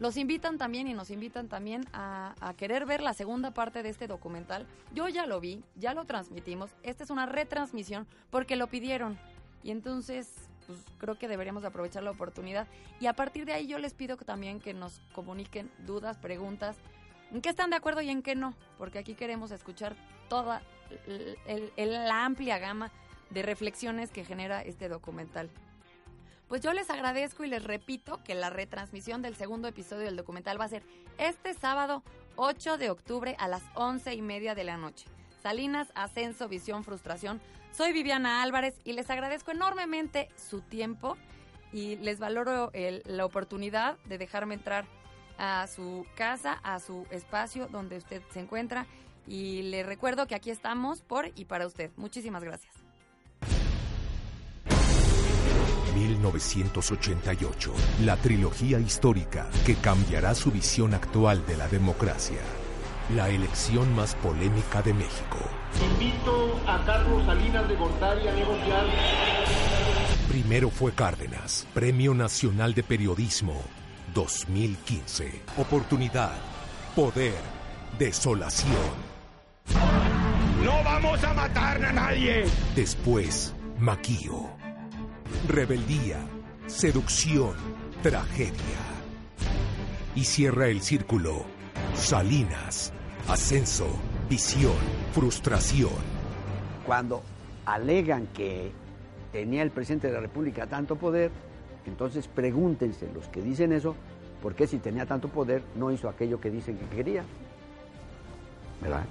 [SPEAKER 4] los invitan también y nos invitan también a, querer ver la segunda parte de este documental. Yo ya lo vi, ya lo transmitimos. Esta es una retransmisión porque lo pidieron. Y entonces, pues creo que deberíamos de aprovechar la oportunidad. Y a partir de ahí yo les pido también que nos comuniquen dudas, preguntas, en qué están de acuerdo y en qué no. Porque aquí queremos escuchar toda, el- la amplia gama de reflexiones que genera este documental. Pues yo les agradezco y les repito que la retransmisión del segundo episodio del documental va a ser este sábado 8 de octubre a las 11 y media de la noche. Salinas, Ascenso, Visión, Frustración. Soy Viviana Álvarez y les agradezco enormemente su tiempo y les valoro el- la oportunidad de dejarme entrar a su casa, a su espacio donde usted se encuentra y le recuerdo que aquí estamos por y para usted. Muchísimas gracias.
[SPEAKER 1] 1988, la trilogía histórica que cambiará su visión actual de la democracia. La elección más polémica de México.
[SPEAKER 7] Invito a Carlos Salinas de Gortari a negociar.
[SPEAKER 1] Primero fue Cárdenas, Premio Nacional de Periodismo 2015. Oportunidad, poder, desolación.
[SPEAKER 2] No vamos a matar a nadie.
[SPEAKER 1] Después, Maquío. Rebeldía, seducción, tragedia. Y cierra el círculo. Salinas, ascenso, visión, frustración.
[SPEAKER 3] Cuando alegan que tenía el presidente de la República tanto poder, entonces pregúntense los que dicen eso, ¿por qué si tenía tanto poder no hizo aquello que dicen que quería? ¿Verdad?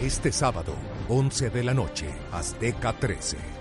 [SPEAKER 1] Este sábado, 11 de la noche, Azteca 13.